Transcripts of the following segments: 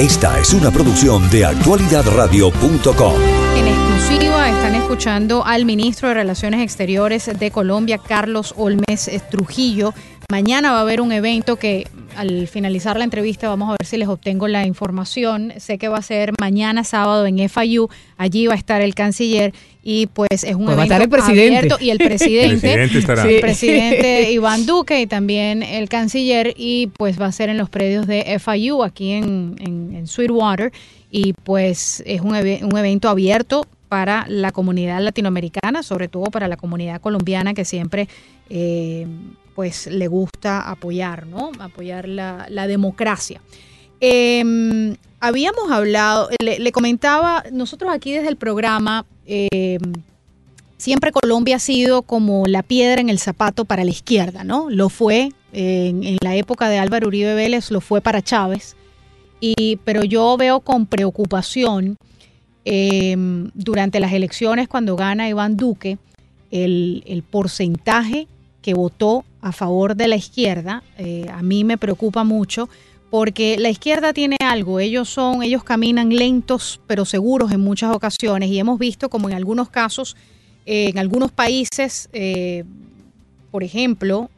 Esta es una producción de actualidadradio.com. En exclusiva están escuchando al ministro de Relaciones Exteriores de Colombia, Carlos Olmes Trujillo. Mañana va a haber un evento que al finalizar la entrevista vamos a ver si les obtengo la información. Sé que va a ser mañana sábado en FIU. Allí va a estar el canciller y pues es un Pues va a evento estar el presidente. abierto y el presidente, presidente estará. el presidente Iván Duque y también el canciller y pues va a ser en los predios de FIU aquí en, en, en Sweetwater y pues es un, un evento abierto para la comunidad latinoamericana, sobre todo para la comunidad colombiana que siempre eh, pues le gusta apoyar, ¿no? Apoyar la, democracia. Eh, habíamos hablado, le, comentaba, nosotros aquí desde el programa, eh, siempre Colombia ha sido como la piedra en el zapato para la izquierda, ¿no? Lo fue en, en la época de Álvaro Uribe Vélez, lo fue para Chávez, y, pero yo veo con preocupación eh, durante las elecciones cuando gana Iván Duque el, porcentaje que votó a favor de la izquierda, eh, a mí me preocupa mucho porque la izquierda tiene algo, ellos son, ellos caminan lentos pero seguros en muchas ocasiones y hemos visto como en algunos casos, eh, en algunos países, eh, por ejemplo,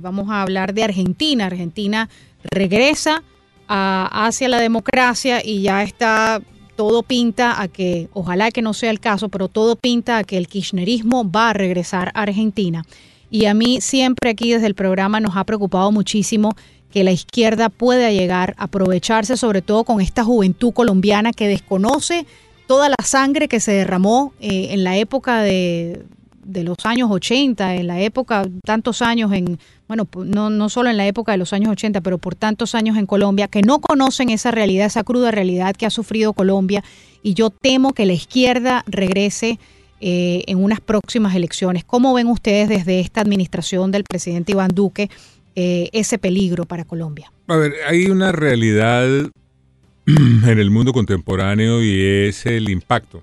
vamos a hablar de Argentina, Argentina regresa hacia la democracia y ya está, todo pinta a que, ojalá que no sea el caso, pero todo pinta a que el kirchnerismo va a regresar a Argentina. Y a mí siempre aquí desde el programa nos ha preocupado muchísimo que la izquierda pueda llegar a aprovecharse sobre todo con esta juventud colombiana que desconoce toda la sangre que se derramó eh, en la época de, de los años 80, en la época, tantos años en, bueno, no, no solo en la época de los años 80, pero por tantos años en Colombia, que no conocen esa realidad, esa cruda realidad que ha sufrido Colombia. Y yo temo que la izquierda regrese eh, en unas próximas elecciones. ¿Cómo ven ustedes desde esta administración del presidente Iván Duque eh, ese peligro para Colombia? A ver, hay una realidad en el mundo contemporáneo y es el impacto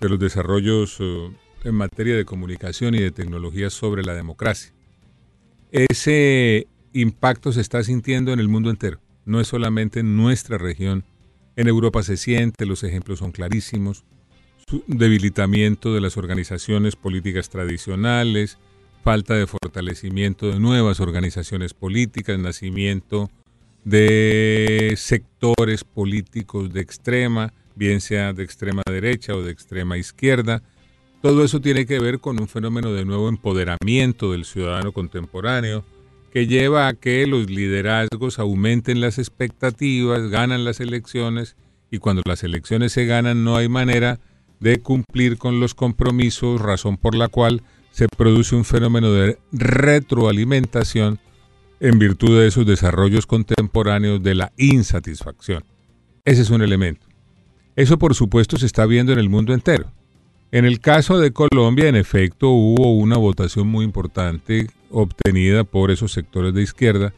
de los desarrollos eh, en materia de comunicación y de tecnología sobre la democracia. Ese impacto se está sintiendo en el mundo entero, no es solamente en nuestra región. En Europa se siente, los ejemplos son clarísimos. Debilitamiento de las organizaciones políticas tradicionales, falta de fortalecimiento de nuevas organizaciones políticas, nacimiento de sectores políticos de extrema, bien sea de extrema derecha o de extrema izquierda. Todo eso tiene que ver con un fenómeno de nuevo empoderamiento del ciudadano contemporáneo que lleva a que los liderazgos aumenten las expectativas, ganan las elecciones y cuando las elecciones se ganan no hay manera de cumplir con los compromisos, razón por la cual se produce un fenómeno de retroalimentación en virtud de esos desarrollos contemporáneos de la insatisfacción. Ese es un elemento. Eso por supuesto se está viendo en el mundo entero. En el caso de Colombia, en efecto, hubo una votación muy importante obtenida por esos sectores de izquierda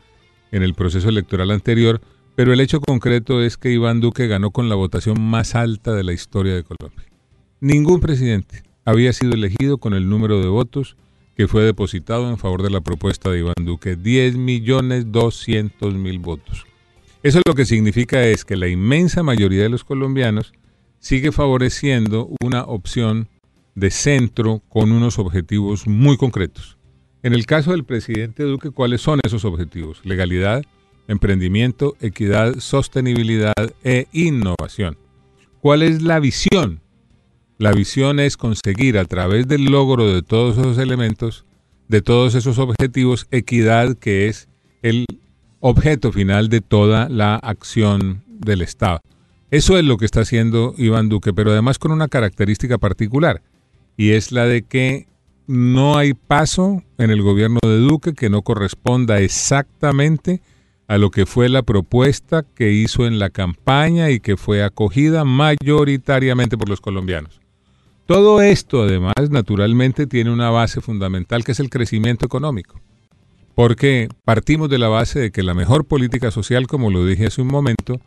en el proceso electoral anterior, pero el hecho concreto es que Iván Duque ganó con la votación más alta de la historia de Colombia. Ningún presidente había sido elegido con el número de votos que fue depositado en favor de la propuesta de Iván Duque, 10 millones 200 mil votos. Eso lo que significa es que la inmensa mayoría de los colombianos sigue favoreciendo una opción de centro con unos objetivos muy concretos. En el caso del presidente Duque, ¿cuáles son esos objetivos? Legalidad, emprendimiento, equidad, sostenibilidad e innovación. ¿Cuál es la visión? La visión es conseguir a través del logro de todos esos elementos, de todos esos objetivos, equidad, que es el objeto final de toda la acción del Estado. Eso es lo que está haciendo Iván Duque, pero además con una característica particular, y es la de que no hay paso en el gobierno de Duque que no corresponda exactamente a lo que fue la propuesta que hizo en la campaña y que fue acogida mayoritariamente por los colombianos. Todo esto, además, naturalmente tiene una base fundamental que es el crecimiento económico. Porque partimos de la base de que la mejor política social, como lo dije hace un momento,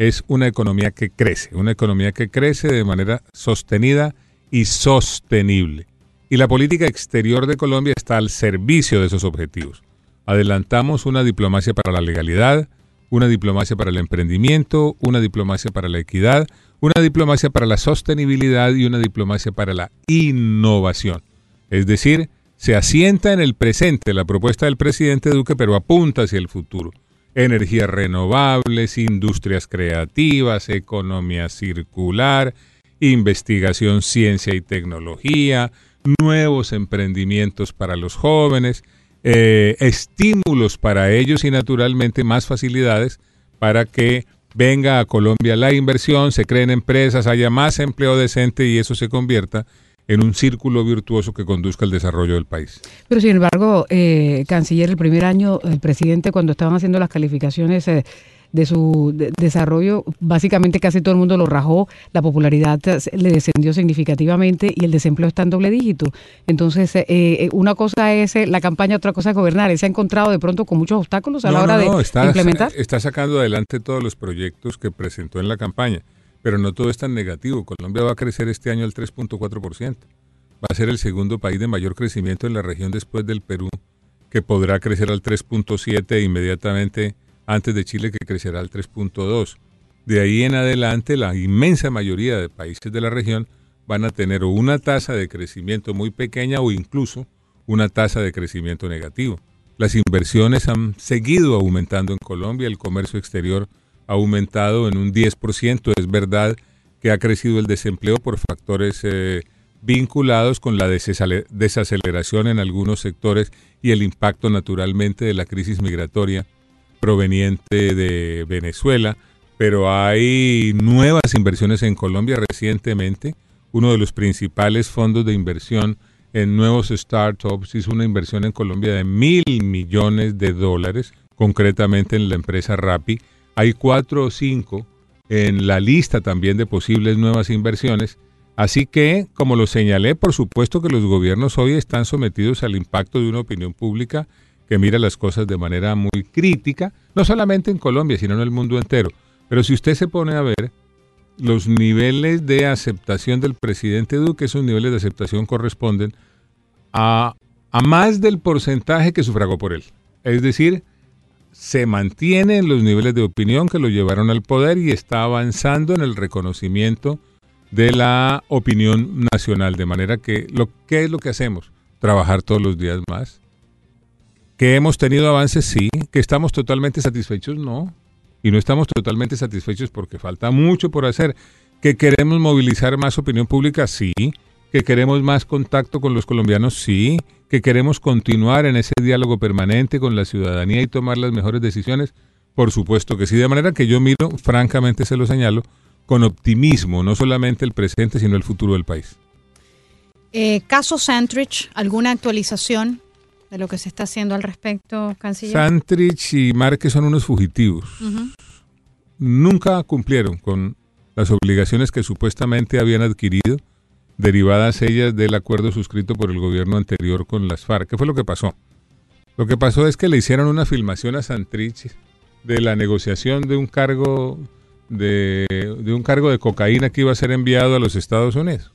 es una economía que crece, una economía que crece de manera sostenida y sostenible. Y la política exterior de Colombia está al servicio de esos objetivos. Adelantamos una diplomacia para la legalidad, una diplomacia para el emprendimiento, una diplomacia para la equidad, una diplomacia para la sostenibilidad y una diplomacia para la innovación. Es decir, se asienta en el presente la propuesta del presidente Duque, pero apunta hacia el futuro. Energías renovables, industrias creativas, economía circular, investigación, ciencia y tecnología, nuevos emprendimientos para los jóvenes, eh, estímulos para ellos y naturalmente más facilidades para que venga a Colombia la inversión, se creen empresas, haya más empleo decente y eso se convierta en un círculo virtuoso que conduzca al desarrollo del país. Pero sin embargo, eh, canciller, el primer año, el presidente cuando estaban haciendo las calificaciones... Eh, de su desarrollo, básicamente casi todo el mundo lo rajó, la popularidad le descendió significativamente y el desempleo está en doble dígito. Entonces, eh, eh, una cosa es eh, la campaña, otra cosa es gobernar. ¿Se ha encontrado de pronto con muchos obstáculos a la hora de implementar? Está sacando adelante todos los proyectos que presentó en la campaña, pero no todo es tan negativo. Colombia va a crecer este año al 3.4%. Va a ser el segundo país de mayor crecimiento en la región después del Perú, que podrá crecer al 3.7 e inmediatamente antes de Chile que crecerá al 3.2. De ahí en adelante, la inmensa mayoría de países de la región van a tener una tasa de crecimiento muy pequeña o incluso una tasa de crecimiento negativo. Las inversiones han seguido aumentando en Colombia, el comercio exterior aumentado en un 10%. Es verdad que ha crecido el desempleo por factores eh, vinculados con la desaceleración en algunos sectores y el impacto naturalmente de la crisis migratoria proveniente de Venezuela, pero hay nuevas inversiones en Colombia recientemente. Uno de los principales fondos de inversión en nuevos startups hizo una inversión en Colombia de mil millones de dólares, concretamente en la empresa Rappi. Hay cuatro o cinco en la lista también de posibles nuevas inversiones. Así que, como lo señalé, por supuesto que los gobiernos hoy están sometidos al impacto de una opinión pública que mira las cosas de manera muy crítica, no solamente en Colombia, sino en el mundo entero. Pero si usted se pone a ver los niveles de aceptación del presidente Duque, esos niveles de aceptación corresponden a, a más del porcentaje que sufragó por él. Es decir, se mantienen los niveles de opinión que lo llevaron al poder y está avanzando en el reconocimiento de la opinión nacional. De manera que, lo, ¿qué es lo que hacemos? Trabajar todos los días más, que hemos tenido avances, sí. Que estamos totalmente satisfechos, no. Y no estamos totalmente satisfechos porque falta mucho por hacer. Que queremos movilizar más opinión pública, sí. Que queremos más contacto con los colombianos, sí. Que queremos continuar en ese diálogo permanente con la ciudadanía y tomar las mejores decisiones, por supuesto que sí. De manera que yo miro, francamente se lo señalo, con optimismo, no solamente el presente, sino el futuro del país. Eh, caso Santrich, ¿alguna actualización? de lo que se está haciendo al respecto, canciller? Santrich y Márquez son unos fugitivos. Nunca cumplieron con las obligaciones que supuestamente habían adquirido, derivadas ellas del acuerdo suscrito por el gobierno anterior con las FARC. ¿Qué fue lo que pasó? Lo que pasó es que le hicieron una filmación a Santrich de la negociación de un cargo de, de un cargo de cocaína que iba a ser enviado a los Estados Unidos.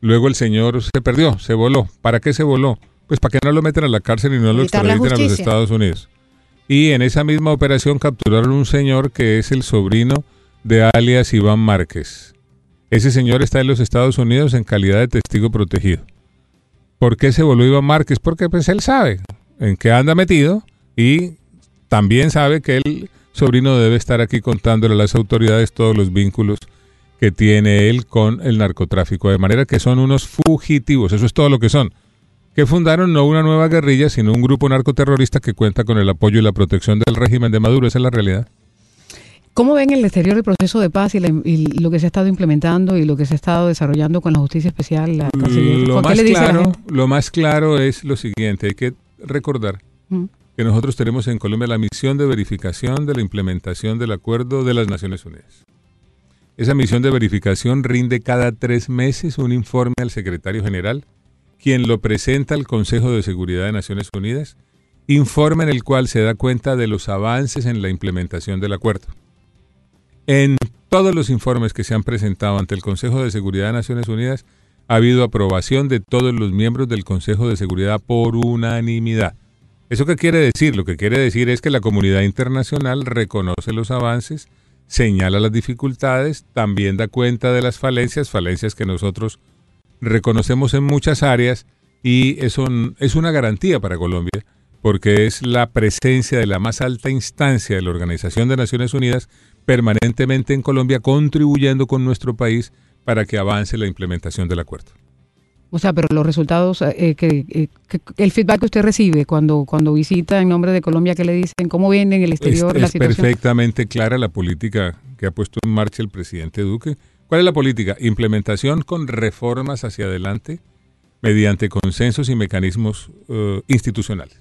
Luego el señor se perdió, se voló. ¿Para qué se voló? Pues para que no lo metan a la cárcel y no lo extraditen a los Estados Unidos. Y en esa misma operación capturaron un señor que es el sobrino de alias Iván Márquez. Ese señor está en los Estados Unidos en calidad de testigo protegido. ¿Por qué se volvió Iván Márquez? Porque pues él sabe en qué anda metido y también sabe que el sobrino debe estar aquí contándole a las autoridades todos los vínculos que tiene él con el narcotráfico. De manera que son unos fugitivos, eso es todo lo que son que fundaron no una nueva guerrilla, sino un grupo narcoterrorista que cuenta con el apoyo y la protección del régimen de Maduro. Esa es la realidad. ¿Cómo ven el exterior el proceso de paz y, lo que se ha estado implementando y lo que se ha estado desarrollando con la justicia especial? lo, más claro, lo más claro es lo siguiente, hay que recordar mm. que nosotros tenemos en Colombia la misión de verificación de la implementación del acuerdo de las Naciones Unidas. Esa misión de verificación rinde cada tres meses un informe al secretario general quien lo presenta al Consejo de Seguridad de Naciones Unidas, informe en el cual se da cuenta de los avances en la implementación del acuerdo. En todos los informes que se han presentado ante el Consejo de Seguridad de Naciones Unidas, ha habido aprobación de todos los miembros del Consejo de Seguridad por unanimidad. ¿Eso qué quiere decir? Lo que quiere decir es que la comunidad internacional reconoce los avances, señala las dificultades, también da cuenta de las falencias, falencias que nosotros reconocemos en muchas áreas y eso es una garantía para Colombia porque es la presencia de la más alta instancia de la Organización de Naciones Unidas permanentemente en Colombia contribuyendo con nuestro país para que avance la implementación del acuerdo. O sea, pero los resultados, eh, eh, que, el feedback que usted recibe cuando, cuando visita en nombre de Colombia, ¿qué le dicen? ¿Cómo viene en el exterior es, la es situación? perfectamente clara la política que ha puesto en marcha el presidente Duque. ¿Cuál es la política? Implementación con reformas hacia adelante mediante consensos y mecanismos uh, institucionales.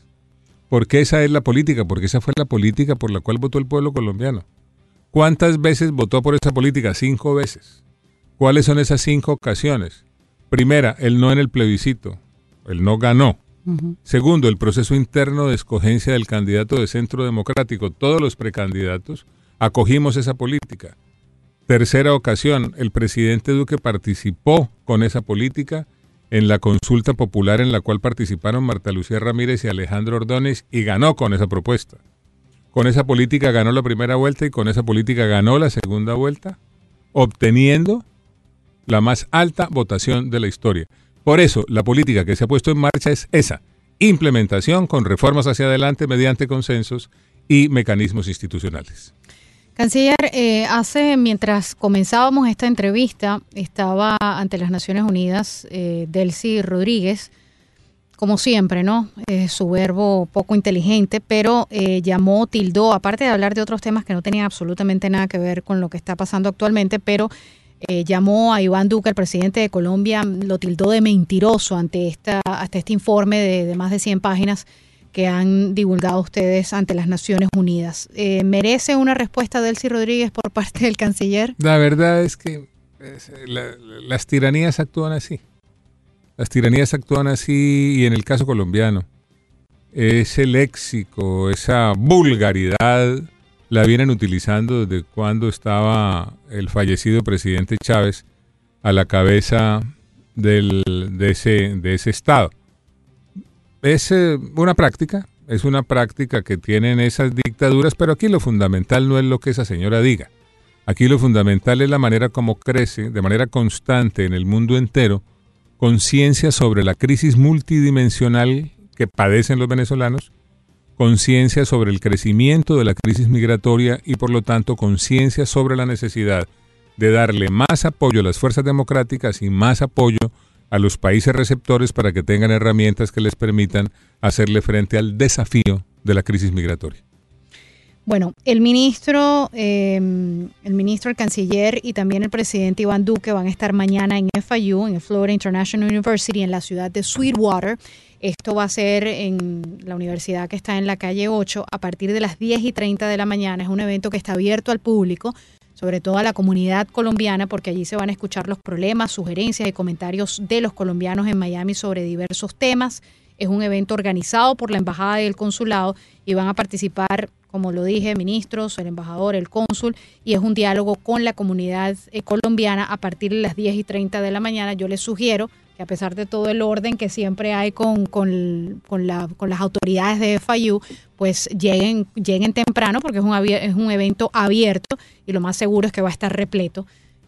¿Por qué esa es la política? Porque esa fue la política por la cual votó el pueblo colombiano. ¿Cuántas veces votó por esa política? Cinco veces. ¿Cuáles son esas cinco ocasiones? Primera, el no en el plebiscito. El no ganó. Segundo, el proceso interno de escogencia del candidato de centro democrático. Todos los precandidatos acogimos esa política. Tercera ocasión, el presidente Duque participó con esa política en la consulta popular en la cual participaron Marta Lucía Ramírez y Alejandro Ordóñez y ganó con esa propuesta. Con esa política ganó la primera vuelta y con esa política ganó la segunda vuelta, obteniendo la más alta votación de la historia. Por eso, la política que se ha puesto en marcha es esa, implementación con reformas hacia adelante mediante consensos y mecanismos institucionales. Canciller, eh, hace mientras comenzábamos esta entrevista, estaba ante las Naciones Unidas eh, Delcy Rodríguez, como siempre, ¿no? Eh, su verbo poco inteligente, pero eh, llamó, tildó, aparte de hablar de otros temas que no tenían absolutamente nada que ver con lo que está pasando actualmente, pero eh, llamó a Iván Duque, el presidente de Colombia, lo tildó de mentiroso ante, esta, ante este informe de, más de 100 páginas que han divulgado ustedes ante las Naciones Unidas. Eh, ¿Merece una respuesta de Elsie Rodríguez por parte del canciller? La verdad es que es, la, las tiranías actúan así. Las tiranías actúan así y en el caso colombiano, ese léxico, esa vulgaridad la vienen utilizando desde cuando estaba el fallecido presidente Chávez a la cabeza de, ese, de ese estado es eh, una práctica, es una práctica que tienen esas dictaduras, pero aquí lo fundamental no es lo que esa señora diga. Aquí lo fundamental es la manera como crece de manera constante en el mundo entero conciencia sobre la crisis multidimensional que padecen los venezolanos, conciencia sobre el crecimiento de la crisis migratoria y por lo tanto conciencia sobre la necesidad de darle más apoyo a las fuerzas democráticas y más apoyo a los países receptores para que tengan herramientas que les permitan hacerle frente al desafío de la crisis migratoria. Bueno, el ministro, eh, el ministro, el canciller y también el presidente Iván Duque van a estar mañana en FIU, en Florida International University, en la ciudad de Sweetwater. Esto va a ser en la universidad que está en la calle 8 a partir de las 10 y 30 de la mañana. Es un evento que está abierto al público sobre todo a la comunidad colombiana, porque allí se van a escuchar los problemas, sugerencias y comentarios de los colombianos en Miami sobre diversos temas. Es un evento organizado por la Embajada y el Consulado y van a participar, como lo dije, ministros, el embajador, el cónsul, y es un diálogo con la comunidad eh, colombiana a partir de las 10 y 30 de la mañana. Yo les sugiero que a pesar de todo el orden que siempre hay con, con, la, con las autoridades de FIU, pues lleguen, lleguen temprano porque es un, es un evento abierto y lo más seguro es que va a estar repleto.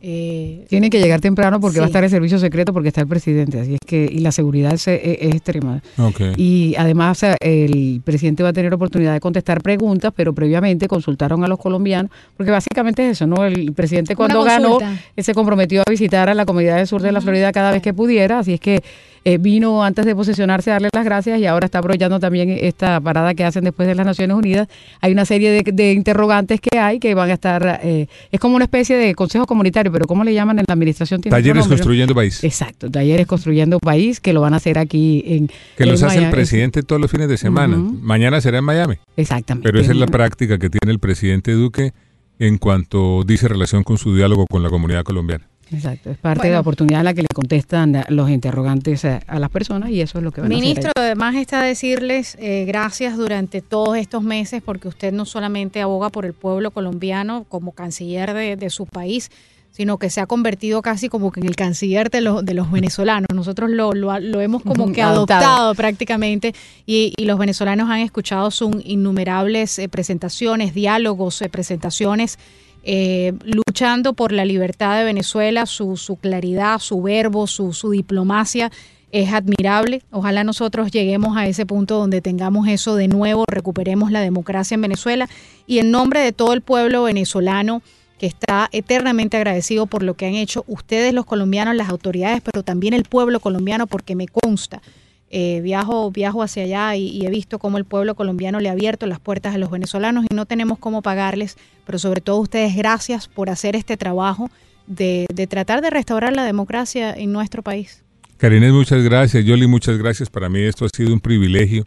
Eh, Tienen que llegar temprano porque sí. va a estar el servicio secreto porque está el presidente, así es que y la seguridad es, es, es extrema. Okay. Y además el presidente va a tener oportunidad de contestar preguntas, pero previamente consultaron a los colombianos, porque básicamente es eso, ¿no? El presidente cuando ganó él se comprometió a visitar a la comunidad del sur de la Florida cada vez que pudiera, así es que eh, vino antes de posesionarse a darle las gracias y ahora está aprovechando también esta parada que hacen después de las Naciones Unidas. Hay una serie de, de interrogantes que hay que van a estar, eh, es como una especie de consejo comunitario, pero ¿cómo le llaman en la administración? Talleres Construyendo País. Exacto, Talleres Construyendo País, que lo van a hacer aquí en... Que en los hace el presidente todos los fines de semana. Uh -huh. Mañana será en Miami. Exactamente. Pero esa es la práctica que tiene el presidente Duque en cuanto dice relación con su diálogo con la comunidad colombiana. Exacto, es parte bueno, de la oportunidad en la que le contestan los interrogantes a, a, las personas y eso es lo que van Ministro, a hacer. además está decirles eh, gracias durante todos estos meses porque usted no solamente aboga por el pueblo colombiano como canciller de, de su país, sino que se ha convertido casi como que en el canciller de los, de los venezolanos. Nosotros lo, lo, hemos como que adoptado, prácticamente y, los venezolanos han escuchado sus innumerables eh, presentaciones, diálogos, eh, presentaciones. Eh, luchando por la libertad de Venezuela, su, su claridad, su verbo, su, su diplomacia es admirable. Ojalá nosotros lleguemos a ese punto donde tengamos eso de nuevo, recuperemos la democracia en Venezuela y en nombre de todo el pueblo venezolano que está eternamente agradecido por lo que han hecho ustedes los colombianos, las autoridades, pero también el pueblo colombiano, porque me consta. Eh, viajo, viajo hacia allá y, he visto cómo el pueblo colombiano le ha abierto las puertas a los venezolanos y no tenemos cómo pagarles, pero sobre todo ustedes gracias por hacer este trabajo de, de tratar de restaurar la democracia en nuestro país. Karines, muchas gracias. Yoli, muchas gracias. Para mí esto ha sido un privilegio.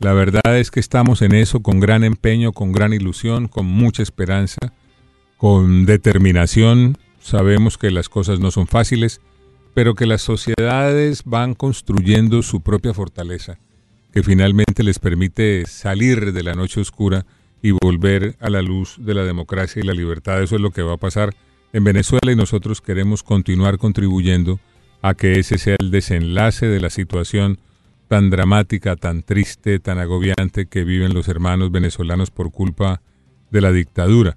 La verdad es que estamos en eso con gran empeño, con gran ilusión, con mucha esperanza con determinación. Sabemos que las cosas no son fáciles, pero que las sociedades van construyendo su propia fortaleza, que finalmente les permite salir de la noche oscura y volver a la luz de la democracia y la libertad. Eso es lo que va a pasar en Venezuela y nosotros queremos continuar contribuyendo a que ese sea el desenlace de la situación tan dramática, tan triste, tan agobiante que viven los hermanos venezolanos por culpa de la dictadura.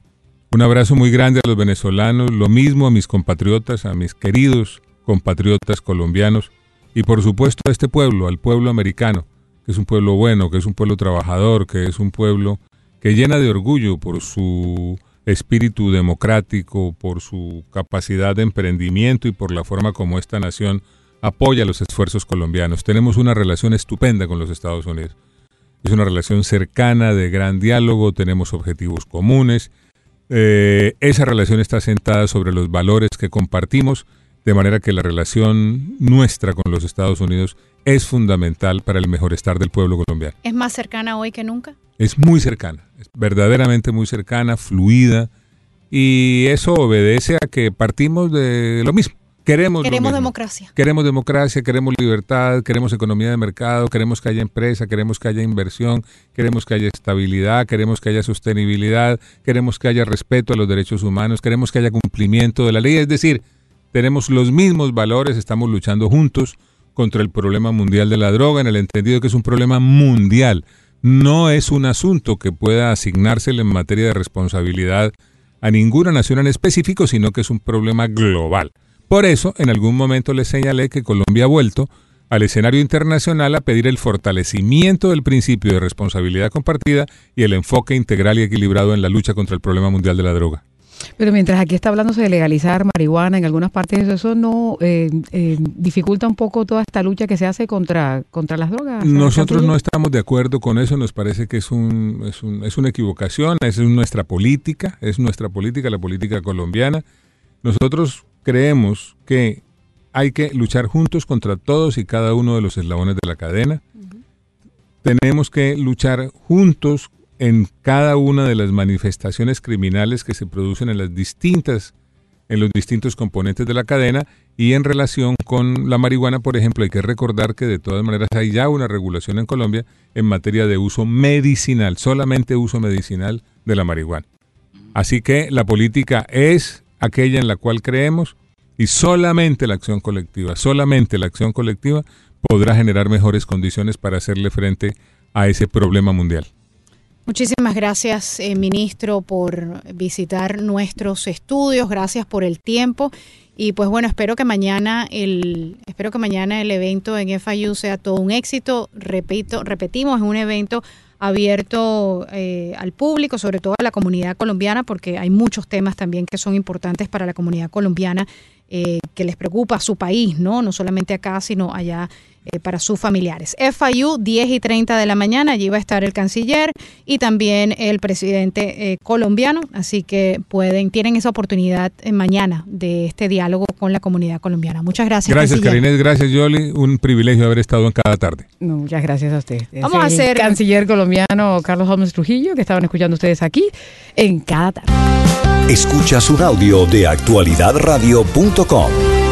Un abrazo muy grande a los venezolanos, lo mismo a mis compatriotas, a mis queridos compatriotas colombianos y por supuesto a este pueblo, al pueblo americano, que es un pueblo bueno, que es un pueblo trabajador, que es un pueblo que llena de orgullo por su espíritu democrático, por su capacidad de emprendimiento y por la forma como esta nación apoya los esfuerzos colombianos. Tenemos una relación estupenda con los Estados Unidos. Es una relación cercana, de gran diálogo, tenemos objetivos comunes eh, esa relación está sentada sobre los valores que compartimos, de manera que la relación nuestra con los Estados Unidos es fundamental para el mejor estar del pueblo colombiano. ¿Es más cercana hoy que nunca? Es muy cercana, es verdaderamente muy cercana, fluida, y eso obedece a que partimos de lo mismo. Queremos, democracia. Queremos democracia, queremos libertad, queremos economía de mercado, queremos que haya empresa, queremos que haya inversión, queremos que haya estabilidad, queremos que haya sostenibilidad, queremos que haya respeto a los derechos humanos, queremos que haya cumplimiento de la ley. Es decir, tenemos los mismos valores, estamos luchando juntos contra el problema mundial de la droga, en el entendido que es un problema mundial. No es un asunto que pueda asignársele en materia de responsabilidad a ninguna nación en específico, sino que es un problema global. Por eso, en algún momento le señalé que Colombia ha vuelto al escenario internacional a pedir el fortalecimiento del principio de responsabilidad compartida y el enfoque integral y equilibrado en la lucha contra el problema mundial de la droga. Pero mientras aquí está hablándose de legalizar marihuana en algunas partes, eso no eh, eh, dificulta un poco toda esta lucha que se hace contra, contra las drogas. Nosotros no estamos de acuerdo con eso, nos parece que es, un, es, un, es una equivocación, es nuestra política, es nuestra política, la política colombiana. Nosotros creemos que hay que luchar juntos contra todos y cada uno de los eslabones de la cadena. Tenemos que luchar juntos en cada una de las manifestaciones criminales que se producen en las distintas en los distintos componentes de la cadena y en relación con la marihuana, por ejemplo, hay que recordar que de todas maneras hay ya una regulación en Colombia en materia de uso medicinal, solamente uso medicinal de la marihuana. Así que la política es aquella en la cual creemos y solamente la acción colectiva, solamente la acción colectiva podrá generar mejores condiciones para hacerle frente a ese problema mundial. Muchísimas gracias, eh, ministro, por visitar nuestros estudios. Gracias por el tiempo. Y pues bueno, espero que mañana el, espero que mañana el evento en FIU sea todo un éxito. Repito, repetimos, es un evento abierto eh, al público, sobre todo a la comunidad colombiana, porque hay muchos temas también que son importantes para la comunidad colombiana eh, que les preocupa a su país, ¿no? No solamente acá, sino allá eh, para sus familiares. FIU, 10 y 30 de la mañana, allí va a estar el canciller y también el presidente eh, colombiano, así que pueden, tienen esa oportunidad mañana de este diálogo con la comunidad colombiana. Muchas gracias. Gracias, Karinés, gracias, Yoli. Un privilegio haber estado en cada tarde. muchas gracias a usted. Vamos a hacer. canciller colombiano Carlos Holmes Trujillo, que estaban escuchando ustedes aquí en cada tarde. Escucha su audio de actualidadradio.com.